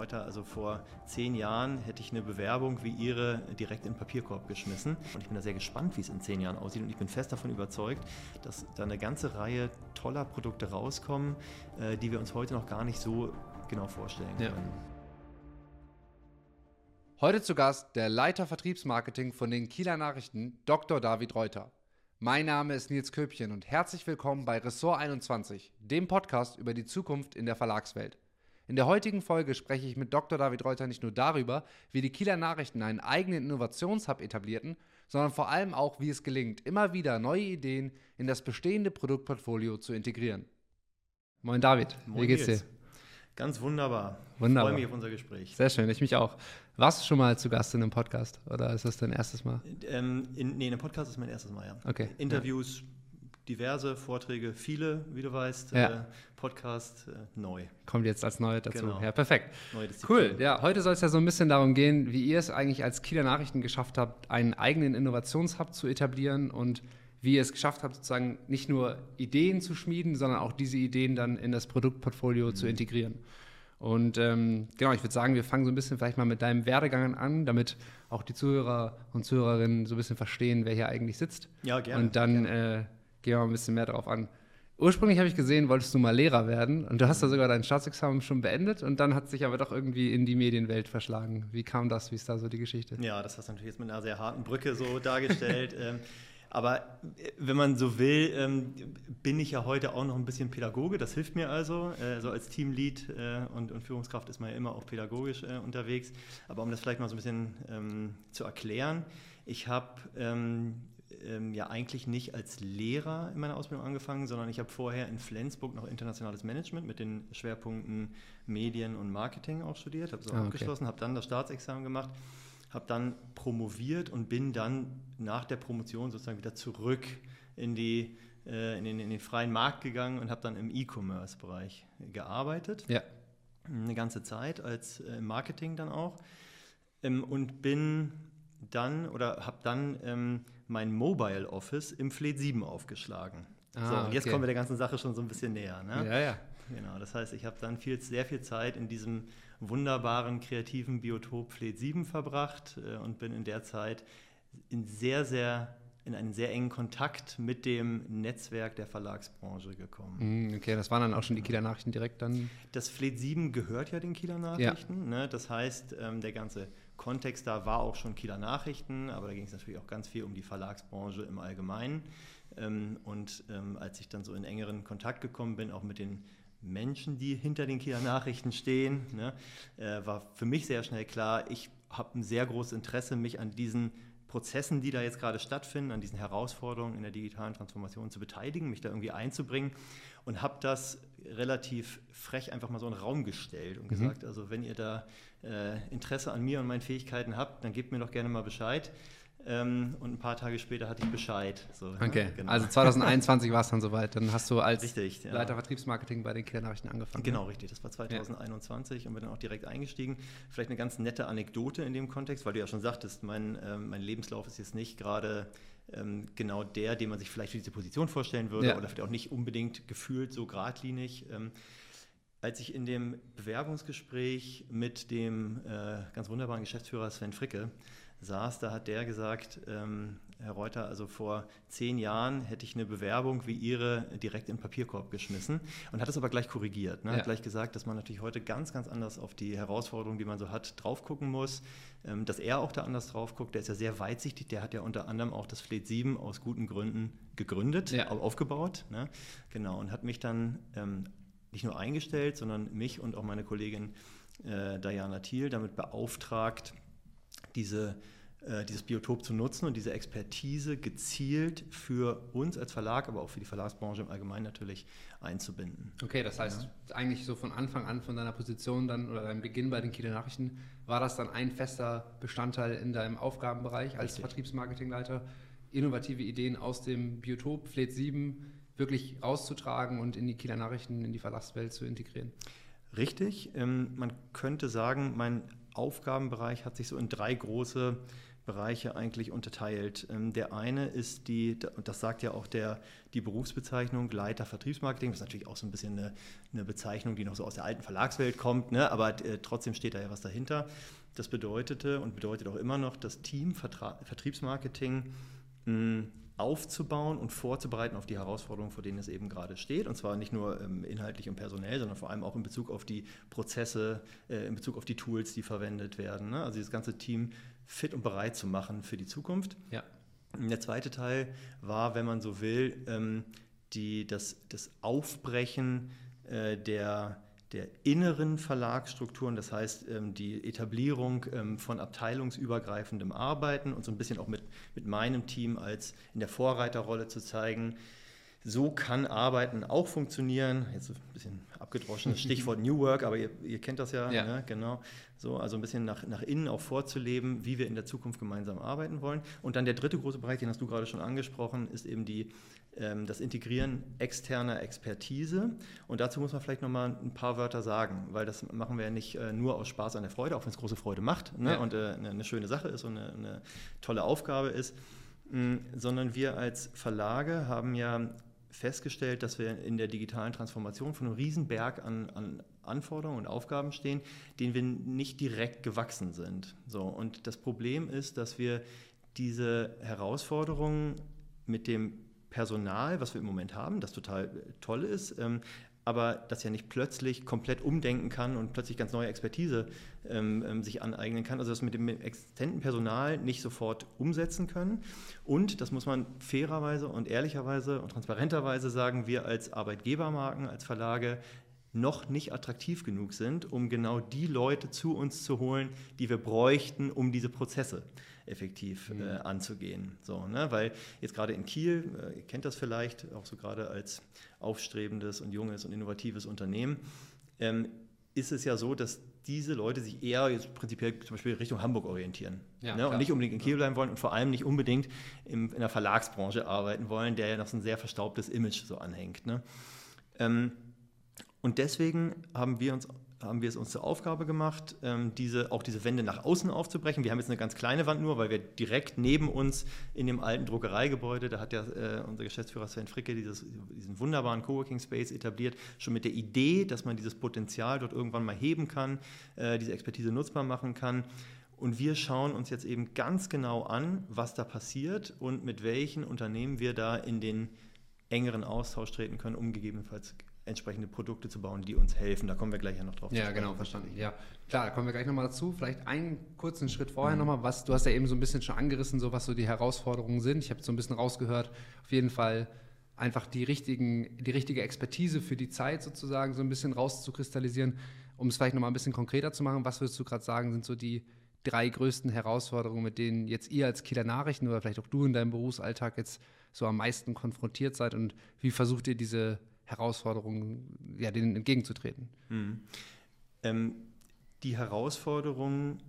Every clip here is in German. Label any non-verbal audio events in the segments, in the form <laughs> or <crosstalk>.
Reuter, also vor zehn Jahren hätte ich eine Bewerbung wie Ihre direkt in den Papierkorb geschmissen. Und ich bin da sehr gespannt, wie es in zehn Jahren aussieht. Und ich bin fest davon überzeugt, dass da eine ganze Reihe toller Produkte rauskommen, äh, die wir uns heute noch gar nicht so genau vorstellen können. Ja. Heute zu Gast der Leiter Vertriebsmarketing von den Kieler Nachrichten, Dr. David Reuter. Mein Name ist Nils Köpchen und herzlich willkommen bei Ressort 21, dem Podcast über die Zukunft in der Verlagswelt. In der heutigen Folge spreche ich mit Dr. David Reuter nicht nur darüber, wie die Kieler Nachrichten einen eigenen Innovationshub etablierten, sondern vor allem auch, wie es gelingt, immer wieder neue Ideen in das bestehende Produktportfolio zu integrieren. Moin David, Moin wie geht's dir? Ganz wunderbar. Wunderbar. Ich freue mich auf unser Gespräch. Sehr schön, ich mich auch. Warst du schon mal zu Gast in einem Podcast oder ist das dein erstes Mal? Ähm, in, nee, in einem Podcast ist mein erstes Mal, ja. Okay. Interviews, ja. Diverse Vorträge, viele, wie du weißt. Ja. Äh, Podcast äh, neu. Kommt jetzt als neu dazu. Genau. Ja, perfekt. Cool. Ja, heute soll es ja so ein bisschen darum gehen, wie ihr es eigentlich als Kieler Nachrichten geschafft habt, einen eigenen Innovationshub zu etablieren und wie ihr es geschafft habt, sozusagen nicht nur Ideen zu schmieden, sondern auch diese Ideen dann in das Produktportfolio mhm. zu integrieren. Und ähm, genau, ich würde sagen, wir fangen so ein bisschen vielleicht mal mit deinem Werdegang an, damit auch die Zuhörer und Zuhörerinnen so ein bisschen verstehen, wer hier eigentlich sitzt. Ja, gerne. Und dann gerne. Äh, gehen wir mal ein bisschen mehr darauf an. Ursprünglich habe ich gesehen, wolltest du mal Lehrer werden und du hast da sogar dein Staatsexamen schon beendet und dann hat sich aber doch irgendwie in die Medienwelt verschlagen. Wie kam das? Wie ist da so die Geschichte? Ja, das hast du natürlich jetzt mit einer sehr harten Brücke so dargestellt. <laughs> ähm, aber äh, wenn man so will, ähm, bin ich ja heute auch noch ein bisschen Pädagoge. Das hilft mir also. Äh, so als Teamlead äh, und, Führungskraft ist man ja immer auch pädagogisch unterwegs. Aber um das vielleicht mal so ein bisschen ähm, zu erklären, ich habe ähm, ähm, ja eigentlich nicht als Lehrer in meiner Ausbildung angefangen, sondern ich habe vorher in Flensburg noch internationales Management mit den Schwerpunkten Medien und Marketing auch studiert, habe es auch ah, okay. abgeschlossen, habe dann das Staatsexamen gemacht habe dann promoviert und bin dann nach der Promotion sozusagen wieder zurück in, die, äh, in, den, in den freien Markt gegangen und habe dann im E-Commerce-Bereich gearbeitet. Ja. Eine ganze Zeit als äh, Marketing dann auch. Ähm, und bin dann oder habe dann ähm, mein Mobile Office im Fleet 7 aufgeschlagen. Ah, so, und jetzt okay. kommen wir der ganzen Sache schon so ein bisschen näher. Ne? Ja, ja. Genau, das heißt, ich habe dann viel, sehr viel Zeit in diesem wunderbaren kreativen Biotop Fleet 7 verbracht äh, und bin in der Zeit in sehr, sehr in einen sehr engen Kontakt mit dem Netzwerk der Verlagsbranche gekommen. Mm, okay, das waren dann auch schon die Kieler Nachrichten direkt dann? Das Fleet 7 gehört ja den Kieler Nachrichten. Ja. Ne? Das heißt, ähm, der ganze Kontext da war auch schon Kieler Nachrichten, aber da ging es natürlich auch ganz viel um die Verlagsbranche im Allgemeinen. Ähm, und ähm, als ich dann so in engeren Kontakt gekommen bin, auch mit den Menschen, die hinter den Kieler Nachrichten stehen, ne, äh, war für mich sehr schnell klar, ich habe ein sehr großes Interesse, mich an diesen Prozessen, die da jetzt gerade stattfinden, an diesen Herausforderungen in der digitalen Transformation zu beteiligen, mich da irgendwie einzubringen und habe das relativ frech einfach mal so in den Raum gestellt und mhm. gesagt, also wenn ihr da äh, Interesse an mir und meinen Fähigkeiten habt, dann gebt mir doch gerne mal Bescheid. Ähm, und ein paar Tage später hatte ich Bescheid. So, okay, ja, genau. also 2021 war es dann soweit. Dann hast du als richtig, ja. Leiter Vertriebsmarketing bei den Kindernachrichten angefangen. Genau, ne? richtig. Das war 2021 ja. und bin dann auch direkt eingestiegen. Vielleicht eine ganz nette Anekdote in dem Kontext, weil du ja schon sagtest, mein, ähm, mein Lebenslauf ist jetzt nicht gerade ähm, genau der, den man sich vielleicht für diese Position vorstellen würde oder vielleicht auch nicht unbedingt gefühlt so geradlinig. Ähm, als ich in dem Bewerbungsgespräch mit dem äh, ganz wunderbaren Geschäftsführer Sven Fricke saß, da hat der gesagt, ähm, Herr Reuter, also vor zehn Jahren hätte ich eine Bewerbung wie Ihre direkt in den Papierkorb geschmissen und hat es aber gleich korrigiert. Ne? Ja. Hat gleich gesagt, dass man natürlich heute ganz, ganz anders auf die Herausforderungen, die man so hat, drauf gucken muss. Ähm, dass er auch da anders drauf guckt, der ist ja sehr weitsichtig, der hat ja unter anderem auch das Fleet 7 aus guten Gründen gegründet, ja. aufgebaut. Ne? Genau, und hat mich dann ähm, nicht nur eingestellt, sondern mich und auch meine Kollegin äh, Diana Thiel damit beauftragt, diese, äh, dieses Biotop zu nutzen und diese Expertise gezielt für uns als Verlag, aber auch für die Verlagsbranche im Allgemeinen natürlich einzubinden. Okay, das heißt ja. eigentlich so von Anfang an von deiner Position dann oder deinem Beginn bei den Kieler Nachrichten war das dann ein fester Bestandteil in deinem Aufgabenbereich als Richtig. Vertriebsmarketingleiter, innovative Ideen aus dem Biotop Fleet 7 wirklich rauszutragen und in die Kieler Nachrichten, in die Verlagswelt zu integrieren. Richtig. Ähm, man könnte sagen, mein Aufgabenbereich hat sich so in drei große Bereiche eigentlich unterteilt. Ähm, der eine ist die, und das sagt ja auch der, die Berufsbezeichnung Leiter Vertriebsmarketing, das ist natürlich auch so ein bisschen eine, eine Bezeichnung, die noch so aus der alten Verlagswelt kommt, ne? aber äh, trotzdem steht da ja was dahinter. Das bedeutete und bedeutet auch immer noch, das Team Vertra Vertriebsmarketing mh, aufzubauen und vorzubereiten auf die Herausforderungen, vor denen es eben gerade steht. Und zwar nicht nur ähm, inhaltlich und personell, sondern vor allem auch in Bezug auf die Prozesse, äh, in Bezug auf die Tools, die verwendet werden. Ne? Also das ganze Team fit und bereit zu machen für die Zukunft. Ja. Der zweite Teil war, wenn man so will, ähm, die, das, das Aufbrechen äh, der der inneren Verlagsstrukturen, das heißt ähm, die Etablierung ähm, von abteilungsübergreifendem Arbeiten und so ein bisschen auch mit, mit meinem Team als in der Vorreiterrolle zu zeigen, so kann Arbeiten auch funktionieren. Jetzt ein bisschen abgedroschenes <laughs> Stichwort New Work, aber ihr, ihr kennt das ja, ja. Ne? genau. So, also ein bisschen nach, nach innen auch vorzuleben, wie wir in der Zukunft gemeinsam arbeiten wollen. Und dann der dritte große Bereich, den hast du gerade schon angesprochen, ist eben die ähm, das Integrieren externer Expertise. Und dazu muss man vielleicht nochmal ein paar Wörter sagen, weil das machen wir ja nicht äh, nur aus Spaß an der Freude, auch wenn es große Freude macht ne? ja. und äh, eine, schöne Sache ist und eine, eine tolle Aufgabe ist, sondern wir als Verlage haben ja festgestellt, dass wir in der digitalen Transformation von einem Riesenberg an, an Anforderungen und Aufgaben stehen, denen wir nicht direkt gewachsen sind. So, und das Problem ist, dass wir diese Herausforderungen mit dem Personal, was wir im Moment haben, das total toll ist, ähm, aber das ja nicht plötzlich komplett umdenken kann und plötzlich ganz neue Expertise ähm, ähm, sich aneignen kann. Also das mit dem existenten Personal nicht sofort umsetzen können. Und, das muss man fairerweise und ehrlicherweise und transparenterweise sagen, wir als Arbeitgebermarken, als Verlage noch nicht attraktiv genug sind, um genau die Leute zu uns zu holen, die wir bräuchten, um diese Prozesse effektiv mhm. äh, anzugehen. So, ne? Weil jetzt gerade in Kiel, äh, ihr kennt das vielleicht, auch so gerade als aufstrebendes und junges und innovatives Unternehmen, ähm, ist es ja so, dass diese Leute sich eher jetzt prinzipiell zum Beispiel Richtung Hamburg orientieren ja, ne? und nicht unbedingt in Kiel bleiben wollen und vor allem nicht unbedingt im, in der Verlagsbranche arbeiten wollen, der ja noch so ein sehr verstaubtes Image so anhängt. Ne? Ähm, und deswegen haben wir uns haben wir es uns zur Aufgabe gemacht, ähm, diese, auch diese Wände nach außen aufzubrechen. Wir haben jetzt eine ganz kleine Wand nur, weil wir direkt neben uns in dem alten Druckereigebäude, da hat ja äh, unser Geschäftsführer Sven Fricke dieses, diesen wunderbaren Coworking Space etabliert, schon mit der Idee, dass man dieses Potenzial dort irgendwann mal heben kann, äh, diese Expertise nutzbar machen kann. Und wir schauen uns jetzt eben ganz genau an, was da passiert und mit welchen Unternehmen wir da in den engeren Austausch treten können, um gegebenenfalls entsprechende Produkte zu bauen, die uns helfen. Da kommen wir gleich ja noch drauf. Ja, genau, verstanden. Ja, klar, da kommen wir gleich nochmal dazu. Vielleicht einen kurzen Schritt vorher mhm. nochmal, was, du hast ja eben so ein bisschen schon angerissen, so was so die Herausforderungen sind. Ich habe so ein bisschen rausgehört, auf jeden Fall einfach die, richtigen, die richtige Expertise für die Zeit sozusagen so ein bisschen rauszukristallisieren. Um es vielleicht nochmal ein bisschen konkreter zu machen, was würdest du gerade sagen, sind so die drei größten Herausforderungen, mit denen jetzt ihr als Kieler Nachrichten oder vielleicht auch du in deinem Berufsalltag jetzt so am meisten konfrontiert seid und wie versucht ihr diese Herausforderungen, ja, denen entgegenzutreten? Mhm. Ähm, die Herausforderungen,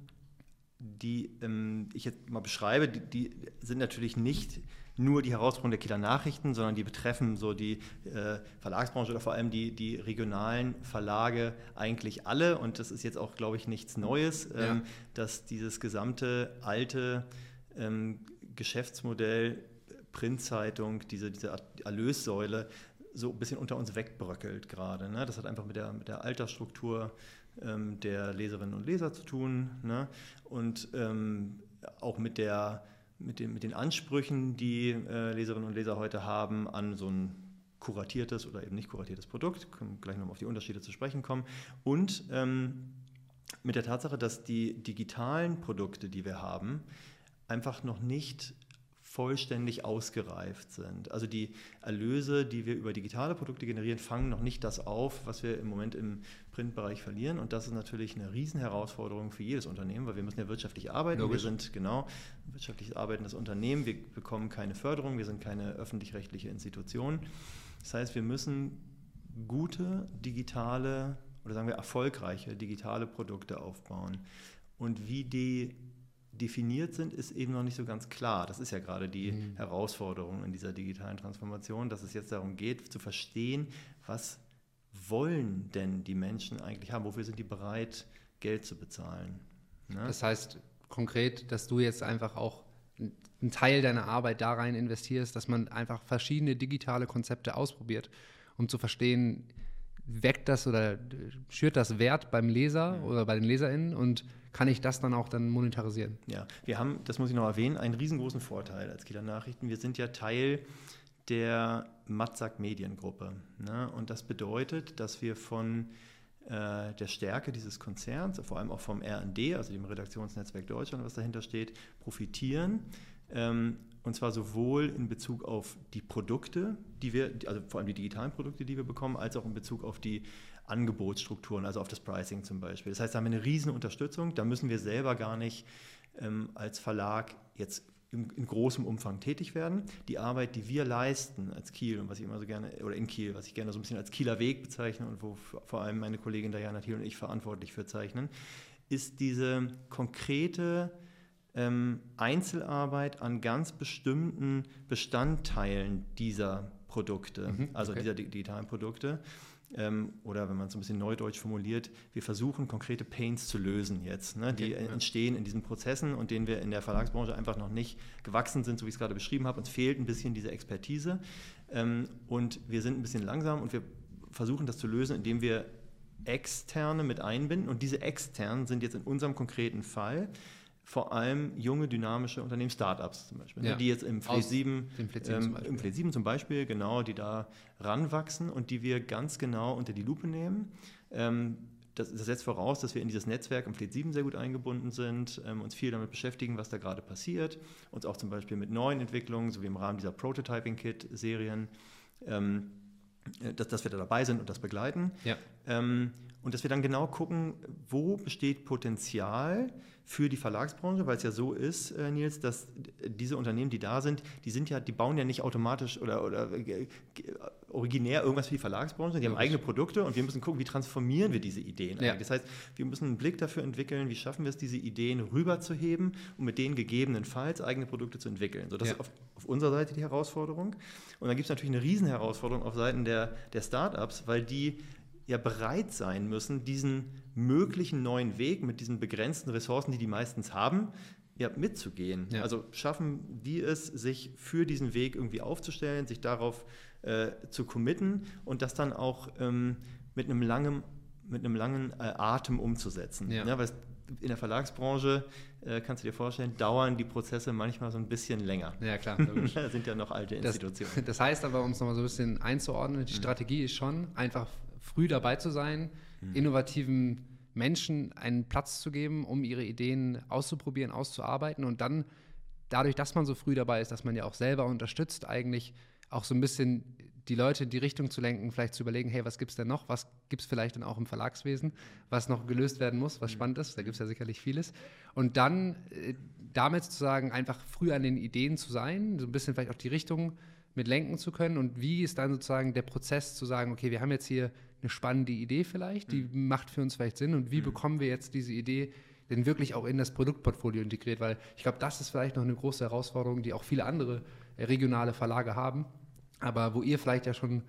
die ähm, ich jetzt mal beschreibe, die, die, sind natürlich nicht nur die Herausforderungen der Kieler Nachrichten, sondern die betreffen so die äh, Verlagsbranche oder vor allem die, die regionalen Verlage eigentlich alle. Und das ist jetzt auch, glaube ich, nichts Neues, ähm, ja. dass dieses gesamte alte ähm, Geschäftsmodell Printzeitung, diese, diese Erlössäule so ein bisschen unter uns wegbröckelt gerade. Ne? Das hat einfach mit der, mit der Altersstruktur ähm, der Leserinnen und Leser zu tun ne? und ähm, auch mit, der, mit, den, mit den Ansprüchen, die äh, Leserinnen und Leser heute haben an so ein kuratiertes oder eben nicht kuratiertes Produkt. Können gleich nochmal auf die Unterschiede zu sprechen kommen. Und ähm, mit der Tatsache, dass die digitalen Produkte, die wir haben, einfach noch nicht vollständig ausgereift sind. Also die Erlöse, die wir über digitale Produkte generieren, fangen noch nicht das auf, was wir im Moment im Printbereich verlieren. Und das ist natürlich eine Riesenherausforderung für jedes Unternehmen, weil wir müssen ja wirtschaftlich arbeiten. Logisch. Wir sind genau ein wirtschaftlich arbeitendes Unternehmen. Wir bekommen keine Förderung. Wir sind keine öffentlich-rechtliche Institution. Das heißt, wir müssen gute digitale oder sagen wir erfolgreiche digitale Produkte aufbauen. Und wie die definiert sind, ist eben noch nicht so ganz klar. Das ist ja gerade die mhm. Herausforderung in dieser digitalen Transformation, dass es jetzt darum geht, zu verstehen, was wollen denn die Menschen eigentlich haben? Wofür sind die bereit, Geld zu bezahlen? Ne? Das heißt, konkret, dass du jetzt einfach auch einen Teil deiner Arbeit da rein investierst, dass man einfach verschiedene digitale Konzepte ausprobiert, um zu verstehen, weckt das oder schürt das Wert beim Leser mhm. oder bei den LeserInnen und kann ich das dann auch dann monetarisieren? Ja, wir haben, das muss ich noch erwähnen, einen riesengroßen Vorteil als Kieler Nachrichten. Wir sind ja Teil der Matzak Mediengruppe. Ne? Und das bedeutet, dass wir von äh, der Stärke dieses Konzerns, vor allem auch vom RD, also dem Redaktionsnetzwerk Deutschland, was dahinter steht, profitieren. Ähm, und zwar sowohl in Bezug auf die Produkte, die wir, also vor allem die digitalen Produkte, die wir bekommen, als auch in Bezug auf die Angebotsstrukturen, also auf das Pricing zum Beispiel. Das heißt, da haben wir eine riesen Unterstützung. Da müssen wir selber gar nicht ähm, als Verlag jetzt in, in, großem Umfang tätig werden. Die Arbeit, die wir leisten als Kiel und was ich immer so gerne, oder in Kiel, was ich gerne so ein bisschen als Kieler Weg bezeichne und wo vor allem meine Kollegin Diana Thiel und ich verantwortlich für zeichnen, ist diese konkrete ähm, Einzelarbeit an ganz bestimmten Bestandteilen dieser Produkte, mhm, also dieser digitalen Produkte. Ähm, oder wenn man es ein bisschen neudeutsch formuliert, wir versuchen konkrete Pains zu lösen jetzt, ne, die okay, ja. entstehen in diesen Prozessen und denen wir in der Verlagsbranche einfach noch nicht gewachsen sind, so wie ich es gerade beschrieben habe. Uns fehlt ein bisschen diese Expertise ähm, und wir sind ein bisschen langsam und wir versuchen das zu lösen, indem wir Externe mit einbinden und diese Externen sind jetzt in unserem konkreten Fall vor allem junge, dynamische Unternehmen, Startups zum Beispiel, ne, ja. die jetzt im Fleet 7, ähm, im Fleet 7 zum Beispiel, genau, die da ranwachsen und die wir ganz genau unter die Lupe nehmen. Ähm, das, das, setzt voraus, dass wir in dieses Netzwerk im Fleet 7 sehr gut eingebunden sind, ähm, uns viel damit beschäftigen, was da gerade passiert, uns auch zum Beispiel mit neuen Entwicklungen, so wie im Rahmen dieser Prototyping-Kit-Serien, ähm, äh, dass, dass, wir da dabei sind und das begleiten. Ja. Ähm, und dass wir dann genau gucken, wo besteht Potenzial für die Verlagsbranche, weil es ja so ist, äh, Nils, dass diese Unternehmen, die da sind, die sind ja, die bauen ja nicht automatisch oder, oder äh, originär irgendwas für die Verlagsbranche, die haben eigene Produkte und wir müssen gucken, wie transformieren wir diese Ideen. Ja. Das heißt, wir müssen einen Blick dafür entwickeln, wie schaffen wir es, diese Ideen rüberzuheben und mit denen gegebenenfalls eigene Produkte zu entwickeln. So, das ja. ist auf, auf, unserer Seite die Herausforderung. Und dann gibt es natürlich eine Riesenherausforderung auf Seiten der, der Startups, weil die ja bereit sein müssen, diesen möglichen neuen Weg mit diesen begrenzten Ressourcen, die die meistens haben, ja, mitzugehen. Ja. Also schaffen die es, sich für diesen Weg irgendwie aufzustellen, sich darauf äh, zu committen und das dann auch ähm, mit einem langen, mit einem langen äh, Atem umzusetzen. Ja. ja weil in der Verlagsbranche, äh, kannst du dir vorstellen, dauern die Prozesse manchmal so ein bisschen länger. Ja, klar. <laughs> da sind ja noch alte Institutionen. Das, <laughs> das heißt aber, um es nochmal so ein bisschen einzuordnen, die mhm. Strategie ist schon, einfach früh dabei zu sein, mhm. innovativen Menschen einen Platz zu geben, um ihre Ideen auszuprobieren, auszuarbeiten und dann dadurch, dass man so früh dabei ist, dass man ja auch selber unterstützt, eigentlich auch so ein bisschen die Leute in die Richtung zu lenken, vielleicht zu überlegen, hey, was gibt es denn noch? Was gibt es vielleicht dann auch im Verlagswesen, was noch gelöst werden muss, was mhm. spannend ist? Da gibt es ja sicherlich vieles. Und dann äh, damit zu sagen, einfach früh an den Ideen zu sein, so ein bisschen vielleicht auch die Richtung mit lenken zu können und wie ist dann sozusagen der Prozess zu sagen, okay, wir haben jetzt hier eine spannende Idee vielleicht, die mhm. macht für uns vielleicht Sinn und wie mhm. bekommen wir jetzt diese Idee denn wirklich auch in das Produktportfolio integriert, weil ich glaube, das ist vielleicht noch eine große Herausforderung, die auch viele andere äh, regionale Verlage haben, aber wo ihr vielleicht ja schon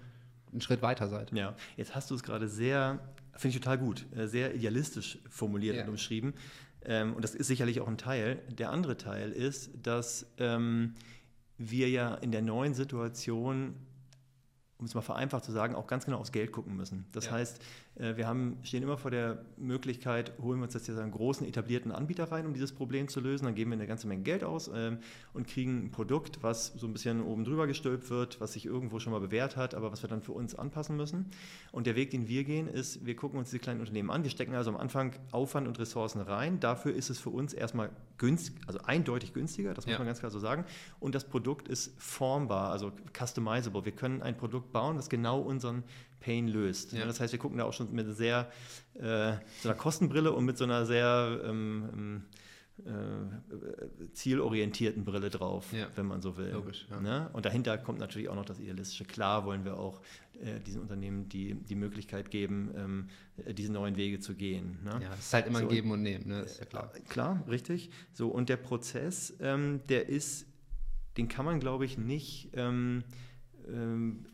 einen Schritt weiter seid. Ja, jetzt hast du es gerade sehr, finde ich total gut, äh, sehr idealistisch formuliert ja. und umschrieben. Ähm, und das ist sicherlich auch ein Teil. Der andere Teil ist, dass ähm, wir ja in der neuen Situation um es mal vereinfacht zu sagen, auch ganz genau aufs Geld gucken müssen. Das ja. heißt, wir haben, stehen immer vor der Möglichkeit, holen wir uns jetzt einen großen etablierten Anbieter rein, um dieses Problem zu lösen. Dann geben wir eine ganze Menge Geld aus ähm, und kriegen ein Produkt, was so ein bisschen oben drüber gestülpt wird, was sich irgendwo schon mal bewährt hat, aber was wir dann für uns anpassen müssen. Und der Weg, den wir gehen, ist, wir gucken uns diese kleinen Unternehmen an. Wir stecken also am Anfang Aufwand und Ressourcen rein. Dafür ist es für uns erstmal günstig, also eindeutig günstiger, das muss ja. man ganz klar so sagen. Und das Produkt ist formbar, also customizable. Wir können ein Produkt bauen, das genau unseren Pain löst. Ja. Das heißt, wir gucken da auch schon mit sehr äh, so einer Kostenbrille und mit so einer sehr ähm, äh, zielorientierten Brille drauf, ja. wenn man so will. Logisch. Ja. Ne? Und dahinter kommt natürlich auch noch das Idealistische. Klar wollen wir auch äh, diesen Unternehmen die, die Möglichkeit geben, ähm, diese neuen Wege zu gehen. Ne? Ja, es ist halt immer so, ein Geben und Nehmen, ne? ist ja klar. Äh, klar, richtig. So, und der Prozess, ähm, der ist, den kann man, glaube ich, nicht. Ähm, ähm,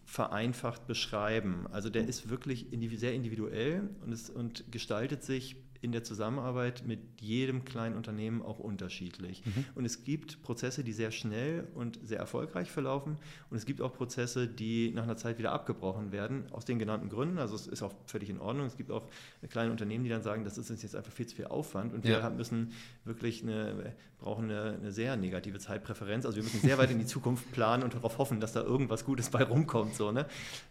vereinfacht beschreiben. Also der ist wirklich sehr individuell und, es, und gestaltet sich in der Zusammenarbeit mit jedem kleinen Unternehmen auch unterschiedlich. Mhm. Und es gibt Prozesse, die sehr schnell und sehr erfolgreich verlaufen. Und es gibt auch Prozesse, die nach einer Zeit wieder abgebrochen werden, aus den genannten Gründen. Also es ist auch völlig in Ordnung. Es gibt auch kleine Unternehmen, die dann sagen, das ist uns jetzt einfach viel zu viel Aufwand und wir müssen wirklich eine, brauchen eine, eine, sehr negative Zeitpräferenz. Also wir müssen sehr weit in die Zukunft planen und darauf hoffen, dass da irgendwas Gutes bei rumkommt. So, ne?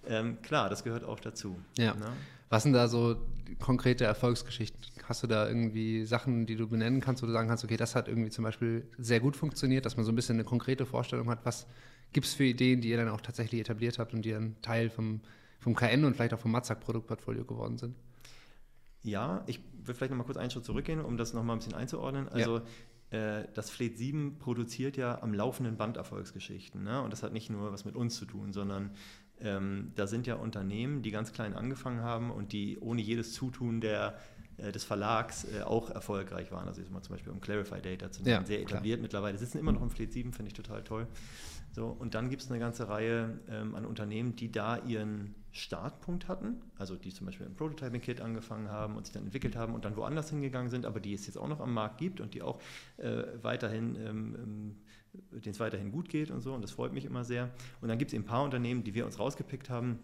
Ähm, klar, das gehört auch dazu. Ja. Ne? Was sind da so konkrete Erfolgsgeschichten? Hast du da irgendwie Sachen, die du benennen kannst, wo du sagen kannst, okay, das hat irgendwie zum Beispiel sehr gut funktioniert, dass man so ein bisschen eine konkrete Vorstellung hat, was gibt es für Ideen, die ihr dann auch tatsächlich etabliert habt und die dann Teil vom, vom KN und vielleicht auch vom Matzak-Produktportfolio geworden sind? Ja, ich will vielleicht nochmal kurz einen Schritt zurückgehen, um das nochmal ein bisschen einzuordnen. Also ja. äh, das Fleet 7 produziert ja am laufenden Band Erfolgsgeschichten. Ne? Und das hat nicht nur was mit uns zu tun, sondern ähm, da sind ja Unternehmen, die ganz klein angefangen haben und die ohne jedes Zutun der, äh, des Verlags äh, auch erfolgreich waren. Also jetzt mal zum Beispiel um Clarify Data zu nennen, ja, sehr etabliert klar. mittlerweile, sitzen immer noch im Fleet 7, finde ich total toll. So, und dann gibt es eine ganze Reihe ähm, an Unternehmen, die da ihren Startpunkt hatten, also die zum Beispiel im Prototyping-Kit angefangen haben und sich dann entwickelt haben und dann woanders hingegangen sind, aber die es jetzt auch noch am Markt gibt und die auch äh, weiterhin ähm, ähm denen es weiterhin gut geht und so. Und das freut mich immer sehr. Und dann gibt es ein paar Unternehmen, die wir uns rausgepickt haben,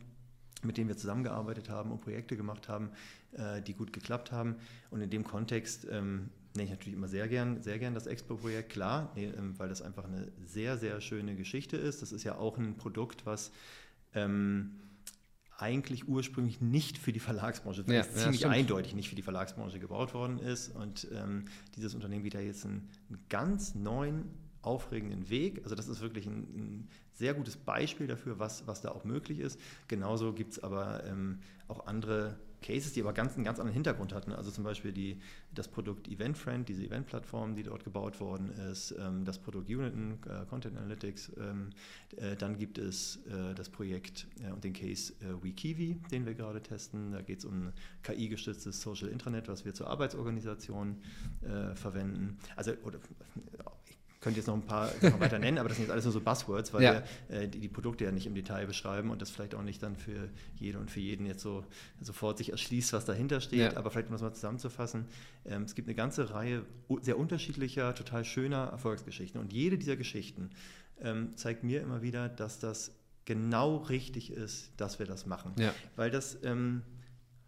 mit denen wir zusammengearbeitet haben und Projekte gemacht haben, äh, die gut geklappt haben. Und in dem Kontext ähm, nenne ich natürlich immer sehr gern, sehr gern das Expo-Projekt, klar, nee, ähm, weil das einfach eine sehr, sehr schöne Geschichte ist. Das ist ja auch ein Produkt, was ähm, eigentlich ursprünglich nicht für die Verlagsbranche, ja, ziemlich ja, eindeutig nicht für die Verlagsbranche gebaut worden ist. Und ähm, dieses Unternehmen da jetzt einen, einen ganz neuen aufregenden Weg. Also das ist wirklich ein, ein sehr gutes Beispiel dafür, was, was da auch möglich ist. Genauso gibt es aber ähm, auch andere Cases, die aber ganz, einen ganz anderen Hintergrund hatten. Also zum Beispiel die, das Produkt EventFriend, diese Eventplattform, die dort gebaut worden ist, ähm, das Produkt Uniten, äh, Content Analytics. Ähm, äh, dann gibt es äh, das Projekt äh, und den Case äh, WeKiwi, den wir gerade testen. Da geht es um KI-gestütztes Social Intranet, was wir zur Arbeitsorganisation äh, verwenden. Also oder, könnte jetzt noch ein paar Sachen weiter nennen, aber das sind jetzt alles nur so Buzzwords, weil ja. wir äh, die, die, Produkte ja nicht im Detail beschreiben und das vielleicht auch nicht dann für jede und für jeden jetzt so sofort sich erschließt, was dahinter steht. Ja. Aber vielleicht um das mal zusammenzufassen, ähm, es gibt eine ganze Reihe sehr unterschiedlicher, total schöner Erfolgsgeschichten und jede dieser Geschichten ähm, zeigt mir immer wieder, dass das genau richtig ist, dass wir das machen. Ja. Weil das ähm,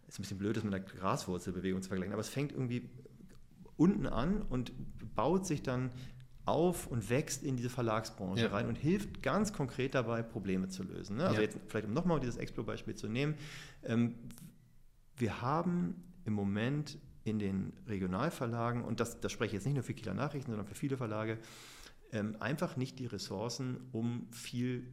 ist ein bisschen blöd, das mit einer Graswurzelbewegung zu vergleichen, aber es fängt irgendwie unten an und baut sich dann auf und wächst in diese Verlagsbranche ja. rein und hilft ganz konkret dabei, Probleme zu lösen. Ne? Also ja. jetzt vielleicht, um nochmal dieses Explo-Beispiel zu nehmen. Ähm, wir haben im Moment in den Regionalverlagen, und das, das spreche ich jetzt nicht nur für Kieler Nachrichten, sondern für viele Verlage, ähm, einfach nicht die Ressourcen, um viel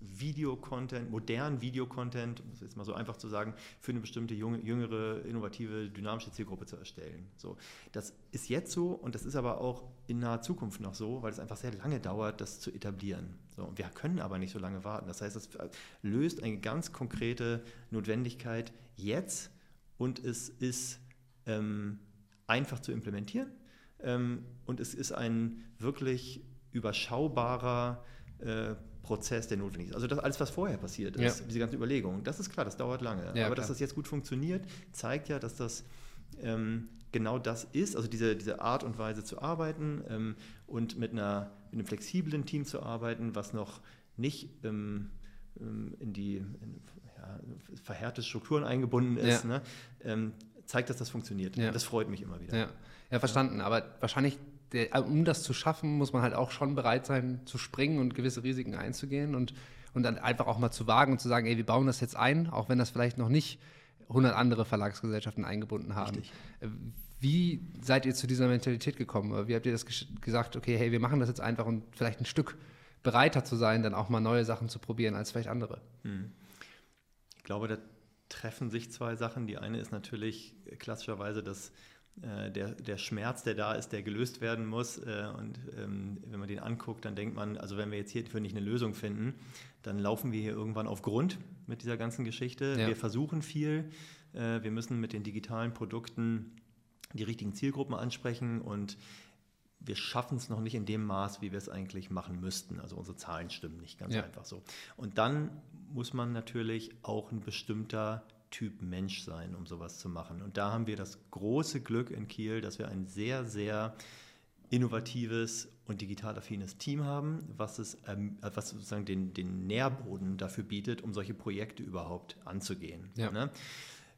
Videocontent, modernen Videocontent, um es jetzt mal so einfach zu sagen, für eine bestimmte junge, jüngere, innovative, dynamische Zielgruppe zu erstellen. So, das ist jetzt so und das ist aber auch in naher Zukunft noch so, weil es einfach sehr lange dauert, das zu etablieren. So, und wir können aber nicht so lange warten. Das heißt, es löst eine ganz konkrete Notwendigkeit jetzt und es ist ähm, einfach zu implementieren ähm, und es ist ein wirklich überschaubarer äh, Prozess, der notwendig ist. Also das alles, was vorher passiert ist, ja. diese ganzen Überlegungen, das ist klar, das dauert lange. Ja, Aber klar. dass das jetzt gut funktioniert, zeigt ja, dass das ähm, genau das ist, also diese, diese Art und Weise zu arbeiten ähm, und mit, einer, mit einem flexiblen Team zu arbeiten, was noch nicht ähm, ähm in die in, ja, verhärtete Strukturen eingebunden ist, ne? Ähm, zeigt, dass das funktioniert. Das freut mich immer wieder. Ja, verstanden. Aber wahrscheinlich der, äh, um das zu schaffen, muss man halt auch schon bereit sein, zu springen und gewisse Risiken einzugehen und, und dann einfach auch mal zu wagen und zu sagen, ey, wir bauen das jetzt ein, auch wenn das vielleicht noch nicht 100 andere Verlagsgesellschaften eingebunden haben. Richtig. Äh, wie seid ihr zu dieser Mentalität gekommen? Wie habt ihr das gesagt, okay, hey, wir machen das jetzt einfach und vielleicht ein Stück bereiter zu sein, dann auch mal neue Sachen zu probieren als vielleicht andere? Hm. Ich glaube, da treffen sich zwei Sachen. Die eine ist natürlich klassischerweise das äh, der, der Schmerz, der da ist, der gelöst werden muss. Äh, und ähm, wenn man den anguckt, dann denkt man, also wenn wir jetzt hierfür nicht eine Lösung finden, dann laufen wir hier irgendwann auf Grund mit dieser ganzen Geschichte. Ja. Wir versuchen viel. Äh, wir müssen mit den digitalen Produkten die richtigen Zielgruppen ansprechen und wir schaffen es noch nicht in dem Maß, wie wir es eigentlich machen müssten. Also unsere Zahlen stimmen nicht ganz ja. einfach so. Und dann muss man natürlich auch ein bestimmter Typ Mensch sein, um sowas zu machen. Und da haben wir das große Glück in Kiel, dass wir ein sehr, sehr innovatives und digital affines Team haben, was, es, ähm, was sozusagen den, den Nährboden dafür bietet, um solche Projekte überhaupt anzugehen. Ja. Ne?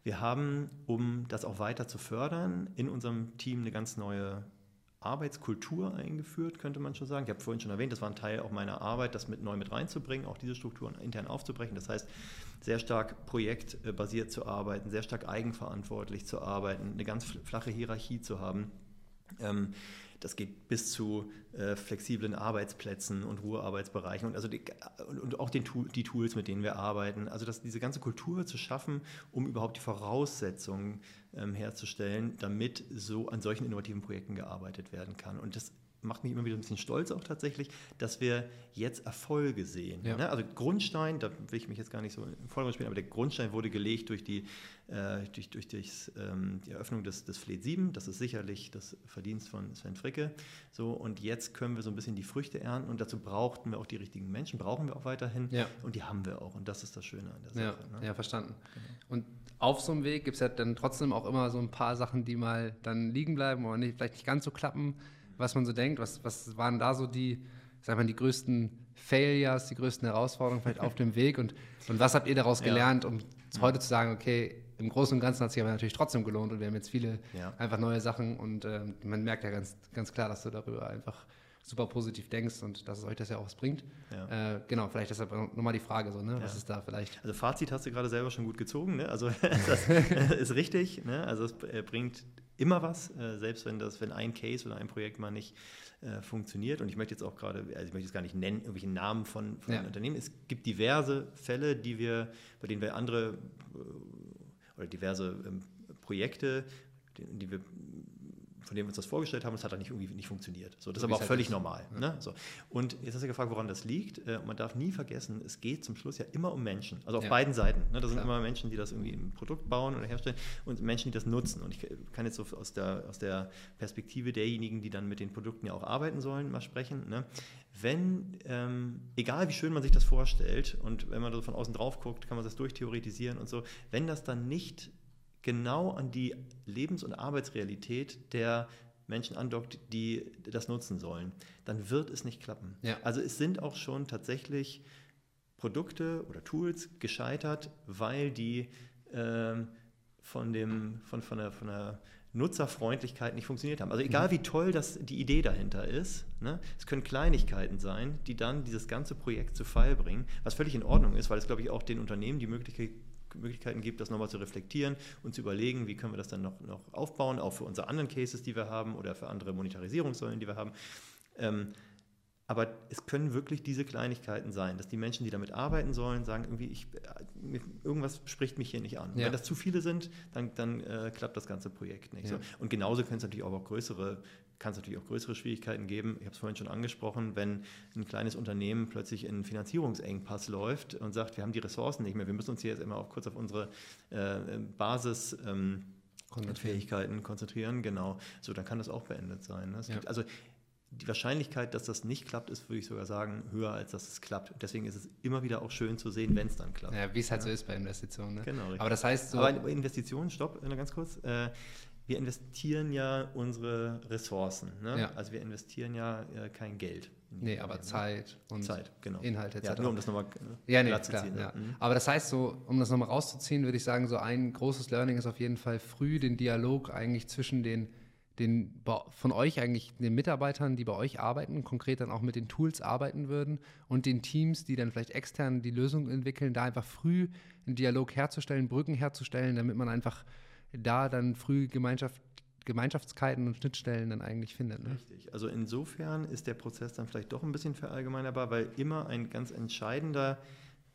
Wir haben, um das auch weiter zu fördern, in unserem Team eine ganz neue Arbeitskultur eingeführt, könnte man schon sagen. Ich habe vorhin schon erwähnt, das war ein Teil auch meiner Arbeit, das mit neu mit reinzubringen, auch diese Strukturen intern aufzubrechen. Das heißt, sehr stark projektbasiert zu arbeiten, sehr stark eigenverantwortlich zu arbeiten, eine ganz flache Hierarchie zu haben. Ähm, das geht bis zu äh, flexiblen Arbeitsplätzen und Ruhearbeitsbereichen und, also die, und, auch den, die Tools, mit denen wir arbeiten. Also das, diese ganze Kultur zu schaffen, um überhaupt die Voraussetzungen ähm, herzustellen, damit so an solchen innovativen Projekten gearbeitet werden kann. Und das macht mich immer wieder ein bisschen stolz auch tatsächlich, dass wir jetzt Erfolge sehen. Ja. Ne? Also Grundstein, da will ich mich jetzt gar nicht so im Vordergrund spielen, aber der Grundstein wurde gelegt durch die, äh, durch, durch das, ähm, die Eröffnung des, des Fleet 7. Das ist sicherlich das Verdienst von Sven Fricke. So, und jetzt können wir so ein bisschen die Früchte ernten und dazu brauchten wir auch die richtigen Menschen, brauchen wir auch weiterhin. Ja. Und die haben wir auch. Und das ist das Schöne an der Sache. Ja, ne? ja verstanden. Genau. Und auf so einem Weg gibt es ja dann trotzdem auch immer so ein paar Sachen, die mal dann liegen bleiben oder nicht, vielleicht nicht ganz so klappen was man so denkt? Was, was waren da so die, sag mal, die größten Failures, die größten Herausforderungen vielleicht auf dem Weg? Und, und was habt ihr daraus gelernt, um heute zu sagen, okay, im Großen und Ganzen hat es sich aber natürlich trotzdem gelohnt und wir haben jetzt viele ja. einfach neue Sachen und äh, man merkt ja ganz, ganz klar, dass du darüber einfach super positiv denkst und dass es euch das ja auch was bringt. Ja. Äh, genau, vielleicht deshalb nochmal die Frage so, ne? Ja. was ist da vielleicht? Also Fazit hast du gerade selber schon gut gezogen, ne? also <laughs> das <laughs> ist richtig, ne? also es äh, bringt immer was, äh, selbst wenn das, wenn ein Case oder ein Projekt mal nicht äh, funktioniert. Und ich möchte jetzt auch gerade, also ich möchte jetzt gar nicht nennen, irgendwelche Namen von, von ja. Unternehmen. Es gibt diverse Fälle, die wir, bei denen wir andere äh, oder diverse ähm, Projekte, die, die wir von dem wir uns das vorgestellt haben, das hat dann nicht irgendwie nicht funktioniert. So, das so ist aber auch halt völlig ist. normal. Ja. Ne? So. Und jetzt hast du gefragt, woran das liegt. Äh, man darf nie vergessen, es geht zum Schluss ja immer um Menschen. Also auf ja. beiden Seiten. Ne? Da sind immer Menschen, die das irgendwie im Produkt bauen oder herstellen und Menschen, die das nutzen. Und ich kann jetzt so aus der, aus der Perspektive derjenigen, die dann mit den Produkten ja auch arbeiten sollen, mal sprechen. Ne? Wenn, ähm, egal wie schön man sich das vorstellt und wenn man so von außen drauf guckt, kann man das durchtheoretisieren und so, wenn das dann nicht genau an die Lebens- und Arbeitsrealität der Menschen andockt, die das nutzen sollen, dann wird es nicht klappen. Ja. Also es sind auch schon tatsächlich Produkte oder Tools gescheitert, weil die ähm, von, dem, von, von, der, von der Nutzerfreundlichkeit nicht funktioniert haben. Also egal mhm. wie toll das, die Idee dahinter ist, ne, es können Kleinigkeiten sein, die dann dieses ganze Projekt zu Fall bringen, was völlig in Ordnung ist, weil es, glaube ich, auch den Unternehmen die Möglichkeit Möglichkeiten gibt, das nochmal zu reflektieren und zu überlegen, wie können wir das dann noch, noch aufbauen, auch für unsere anderen Cases, die wir haben oder für andere Monetarisierungssäulen, die wir haben. Ähm, aber es können wirklich diese Kleinigkeiten sein, dass die Menschen, die damit arbeiten sollen, sagen, irgendwie, ich, äh, irgendwas spricht mich hier nicht an. Ja. Wenn das zu viele sind, dann, dann äh, klappt das ganze Projekt nicht. Ja. So. Und genauso können es natürlich auch, auch größere kann es natürlich auch größere Schwierigkeiten geben. Ich habe es vorhin schon angesprochen, wenn ein kleines Unternehmen plötzlich in einen Finanzierungsengpass läuft und sagt, wir haben die Ressourcen nicht mehr, wir müssen uns hier jetzt immer auch kurz auf unsere äh, Basis ähm, Fähigkeiten konzentrieren, genau. So, dann kann das auch beendet sein. Ne? Ja. Gibt, also die Wahrscheinlichkeit, dass das nicht klappt, ist, würde ich sogar sagen, höher, als dass es klappt. Deswegen ist es immer wieder auch schön zu sehen, wenn es dann klappt. Ja, wie es halt ja. so ist bei Investitionen. Ne? Genau. Richtig. Aber das heißt so. Aber Investitionen, stopp, ganz kurz. Äh, wir investieren ja unsere Ressourcen. Ne? Ja. Also wir investieren ja äh, kein Geld. Nee, aber Zeit und Zeit, genau. Inhalte etc. Ja, nur um das nochmal ja, nee, klar, zu ziehen. Ja. Mhm. Aber das heißt so, um das nochmal rauszuziehen, würde ich sagen, so ein großes Learning ist auf jeden Fall früh den Dialog eigentlich zwischen den, den von euch eigentlich den Mitarbeitern, die bei euch arbeiten, konkret dann auch mit den Tools arbeiten würden und den Teams, die dann vielleicht extern die Lösung entwickeln, da einfach früh einen Dialog herzustellen, Brücken herzustellen, damit man einfach da dann früh Gemeinschaft, Gemeinschaftskeiten und Schnittstellen dann eigentlich findet. Ne? Richtig. Also insofern ist der Prozess dann vielleicht doch ein bisschen verallgemeinerbar, weil immer ein ganz entscheidender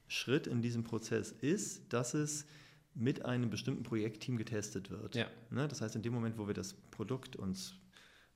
Schritt in diesem Prozess ist, dass es mit einem bestimmten Projektteam getestet wird. Ja. Ne? Das heißt, in dem Moment, wo wir das Produkt uns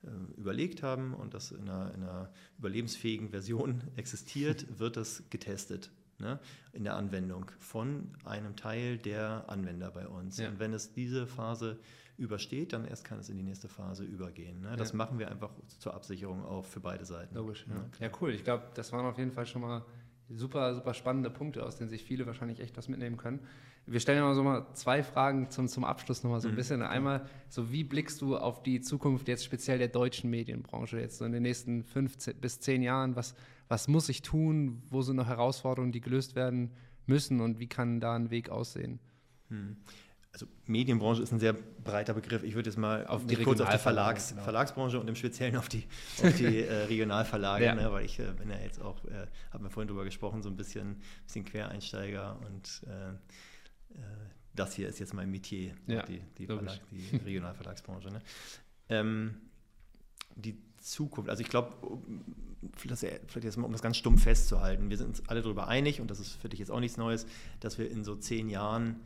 äh, überlegt haben und das in einer, in einer überlebensfähigen Version <laughs> existiert, wird das getestet ne, in der Anwendung von einem Teil der Anwender bei uns. Ja. Und wenn es diese Phase übersteht, dann erst kann es in die nächste Phase übergehen. Ne? Das ja. machen wir einfach zur Absicherung auch für beide Seiten. Logisch, ja. Ja, ja cool. Ich glaube, das waren auf jeden Fall schon mal super, super spannende Punkte, aus denen sich viele wahrscheinlich echt was mitnehmen können. Wir stellen mal so mal zwei Fragen zum, zum Abschluss nochmal so ein mhm. bisschen. Einmal, so wie blickst du auf die Zukunft jetzt speziell der deutschen Medienbranche jetzt so in den nächsten fünf bis zehn Jahren? Was, was muss ich tun? Wo sind noch Herausforderungen, die gelöst werden müssen und wie kann da ein Weg aussehen? Hm. Also Medienbranche ist ein sehr breiter Begriff. Ich würde jetzt mal auf kurz auf die Verlags, genau. Verlagsbranche und im Speziellen auf die, auf die <laughs> äh, Regionalverlage, ja. ne, weil ich äh, bin ja jetzt auch, äh, haben wir vorhin drüber gesprochen, so ein bisschen, bisschen Quereinsteiger und äh, äh, das hier ist jetzt mein Metier, ja, die, die, Verlag, die Regionalverlagsbranche. Ne? Ähm, die Zukunft, also ich glaube, vielleicht jetzt mal, um das ganz stumpf festzuhalten, wir sind uns alle darüber einig, und das ist für dich jetzt auch nichts Neues, dass wir in so zehn Jahren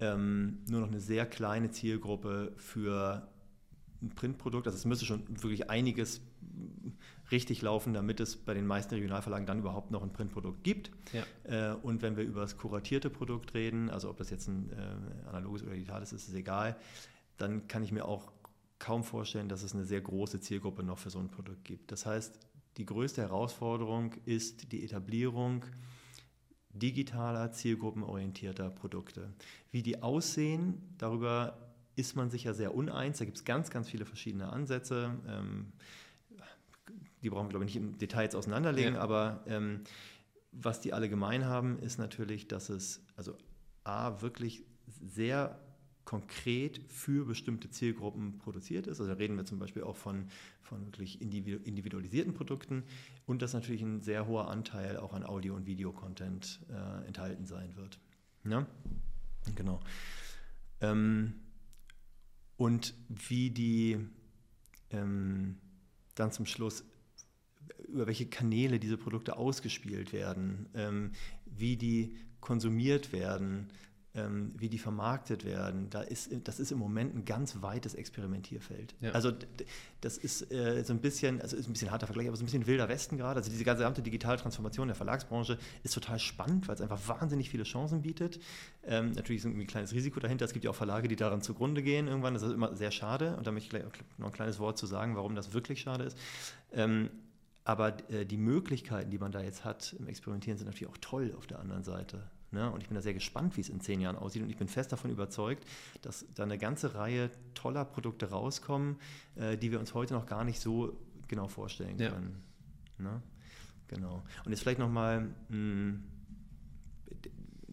ähm, nur noch eine sehr kleine Zielgruppe für ein Printprodukt, also es müsste schon wirklich einiges richtig laufen, damit es bei den meisten Regionalverlagen dann überhaupt noch ein Printprodukt gibt. Ja. Äh, und wenn wir über das kuratierte Produkt reden, also ob das jetzt ein äh, analoges oder digitales ist, ist egal, dann kann ich mir auch kaum vorstellen, dass es eine sehr große Zielgruppe noch für so ein Produkt gibt. Das heißt, die größte Herausforderung ist die Etablierung digitaler, zielgruppenorientierter Produkte. Wie die aussehen, darüber ist man sich ja sehr uneins. Da gibt es ganz, ganz viele verschiedene Ansätze. Ähm, die brauchen wir, glaube ich, nicht im Detail jetzt auseinanderlegen, ja. aber ähm, was die alle gemein haben, ist natürlich, dass es also A, wirklich sehr konkret für bestimmte Zielgruppen produziert ist. Also da reden wir zum Beispiel auch von, von wirklich individualisierten Produkten und dass natürlich ein sehr hoher Anteil auch an Audio- und Videocontent äh, enthalten sein wird. Ja? Genau. Ähm, und wie die ähm, dann zum Schluss über welche Kanäle diese Produkte ausgespielt werden, ähm, wie die konsumiert werden, ähm, wie die vermarktet werden, da ist, das ist im Moment ein ganz weites Experimentierfeld. Ja. Also das ist äh, so ein bisschen, also ist ein bisschen harter Vergleich, aber so ein bisschen wilder Westen gerade. Also diese gesamte digitale Transformation der Verlagsbranche ist total spannend, weil es einfach wahnsinnig viele Chancen bietet. Ähm, natürlich ist ein kleines Risiko dahinter. Es gibt ja auch Verlage, die daran zugrunde gehen irgendwann. Das ist immer sehr schade. Und da möchte ich gleich noch ein kleines Wort zu sagen, warum das wirklich schade ist. Ähm, aber äh, die Möglichkeiten, die man da jetzt hat im Experimentieren, sind natürlich auch toll auf der anderen Seite. Ne? Und ich bin da sehr gespannt, wie es in zehn Jahren aussieht. Und ich bin fest davon überzeugt, dass da eine ganze Reihe toller Produkte rauskommen, äh, die wir uns heute noch gar nicht so genau vorstellen können. Ja. Ne? Genau. Und jetzt vielleicht nochmal hm,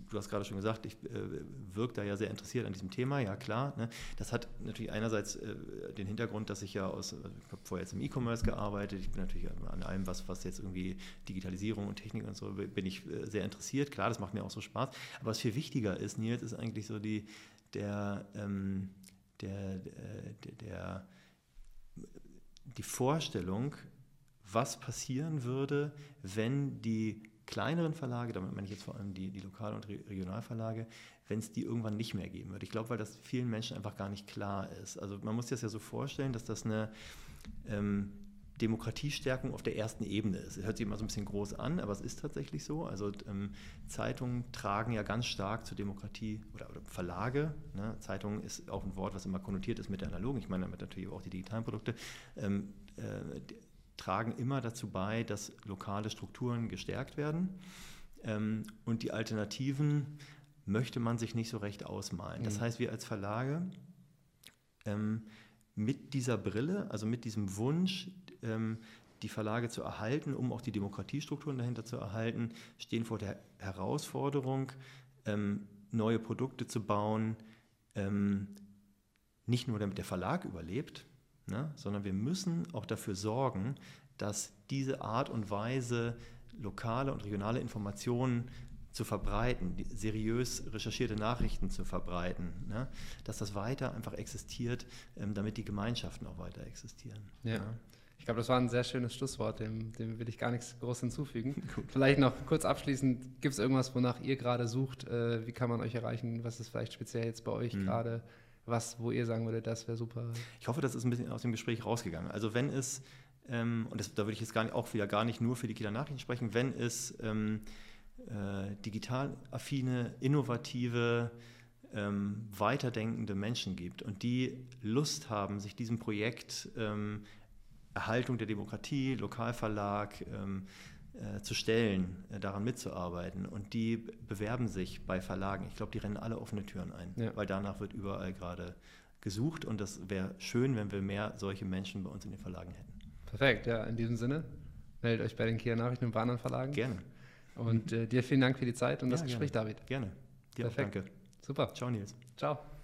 du hast gerade schon gesagt, ich äh, wirke da ja sehr interessiert an diesem Thema, ja klar. Ne? Das hat natürlich einerseits äh, den Hintergrund, dass ich ja aus, also ich habe vorher jetzt im E-Commerce gearbeitet, ich bin natürlich an allem, was, was jetzt irgendwie Digitalisierung und Technik und so, bin ich äh, sehr interessiert. Klar, das macht mir auch so Spaß. Aber was viel wichtiger ist, Nils, ist eigentlich so die, der, ähm, der, äh, der, der die Vorstellung, was passieren würde, wenn die kleineren Verlage, damit meine ich jetzt vor allem die, die Lokal- und Regionalverlage, wenn es die irgendwann nicht mehr geben wird. Ich glaube, weil das vielen Menschen einfach gar nicht klar ist. Also man muss sich das ja so vorstellen, dass das eine ähm, Demokratiestärkung auf der ersten Ebene ist. Es hört sich immer so ein bisschen groß an, aber es ist tatsächlich so. Also ähm, Zeitungen tragen ja ganz stark zur Demokratie oder, oder Verlage. Ne? Zeitung ist auch ein Wort, was immer konnotiert ist mit der analogen. Ich meine damit natürlich auch die digitalen Produkte. Ähm, äh, tragen immer dazu bei, dass lokale Strukturen gestärkt werden. Ähm, und die Alternativen möchte man sich nicht so recht ausmalen. Das mhm. heißt, wir als Verlage ähm, mit dieser Brille, also mit diesem Wunsch, ähm, die Verlage zu erhalten, um auch die Demokratiestrukturen dahinter zu erhalten, stehen vor der Herausforderung, neue Produkte zu bauen, nicht nur damit der Verlag überlebt, ne? sondern wir müssen auch dafür sorgen, dass diese Art und Weise, lokale und regionale Informationen zu verbreiten, seriös recherchierte Nachrichten zu verbreiten, ne? dass das weiter einfach existiert, ähm, damit die Gemeinschaften auch weiter existieren. Ja. ja. Ich glaube, das war ein sehr schönes Schlusswort, dem, dem will ich gar nichts groß hinzufügen. <laughs> Gut. Vielleicht noch kurz abschließend, gibt es irgendwas, wonach ihr gerade sucht? Äh, wie kann man euch erreichen? Was ist vielleicht speziell jetzt bei euch mhm. gerade? Was, wo ihr sagen würdet, das wäre super? Ich hoffe, das ist ein bisschen aus dem Gespräch rausgegangen. Also wenn es, ähm, und das, da würde ich jetzt gar nicht, auch wieder gar nicht nur für die Kieler Nachrichten sprechen, wenn es ähm, äh, digital affine, innovative, ähm, weiterdenkende Menschen gibt und die Lust haben, sich diesem Projekt ähm, Erhaltung der Demokratie, Lokalverlag, ähm, äh, zu stellen, äh, daran mitzuarbeiten. Und die bewerben sich bei Verlagen. Ich glaube, die rennen alle offene Türen ein, ja. weil danach wird überall gerade gesucht und das wäre schön, wenn wir mehr solche Menschen bei uns in den Verlagen hätten. Perfekt, ja, in diesem Sinne, meldet euch bei den Kia Nachrichten und anderen Verlagen. Gerne. Und äh, dir vielen Dank für die Zeit und ja, das Gespräch, gerne. David. Gerne. Dir Perfekt. danke. Super. Ciao, Nils. Ciao.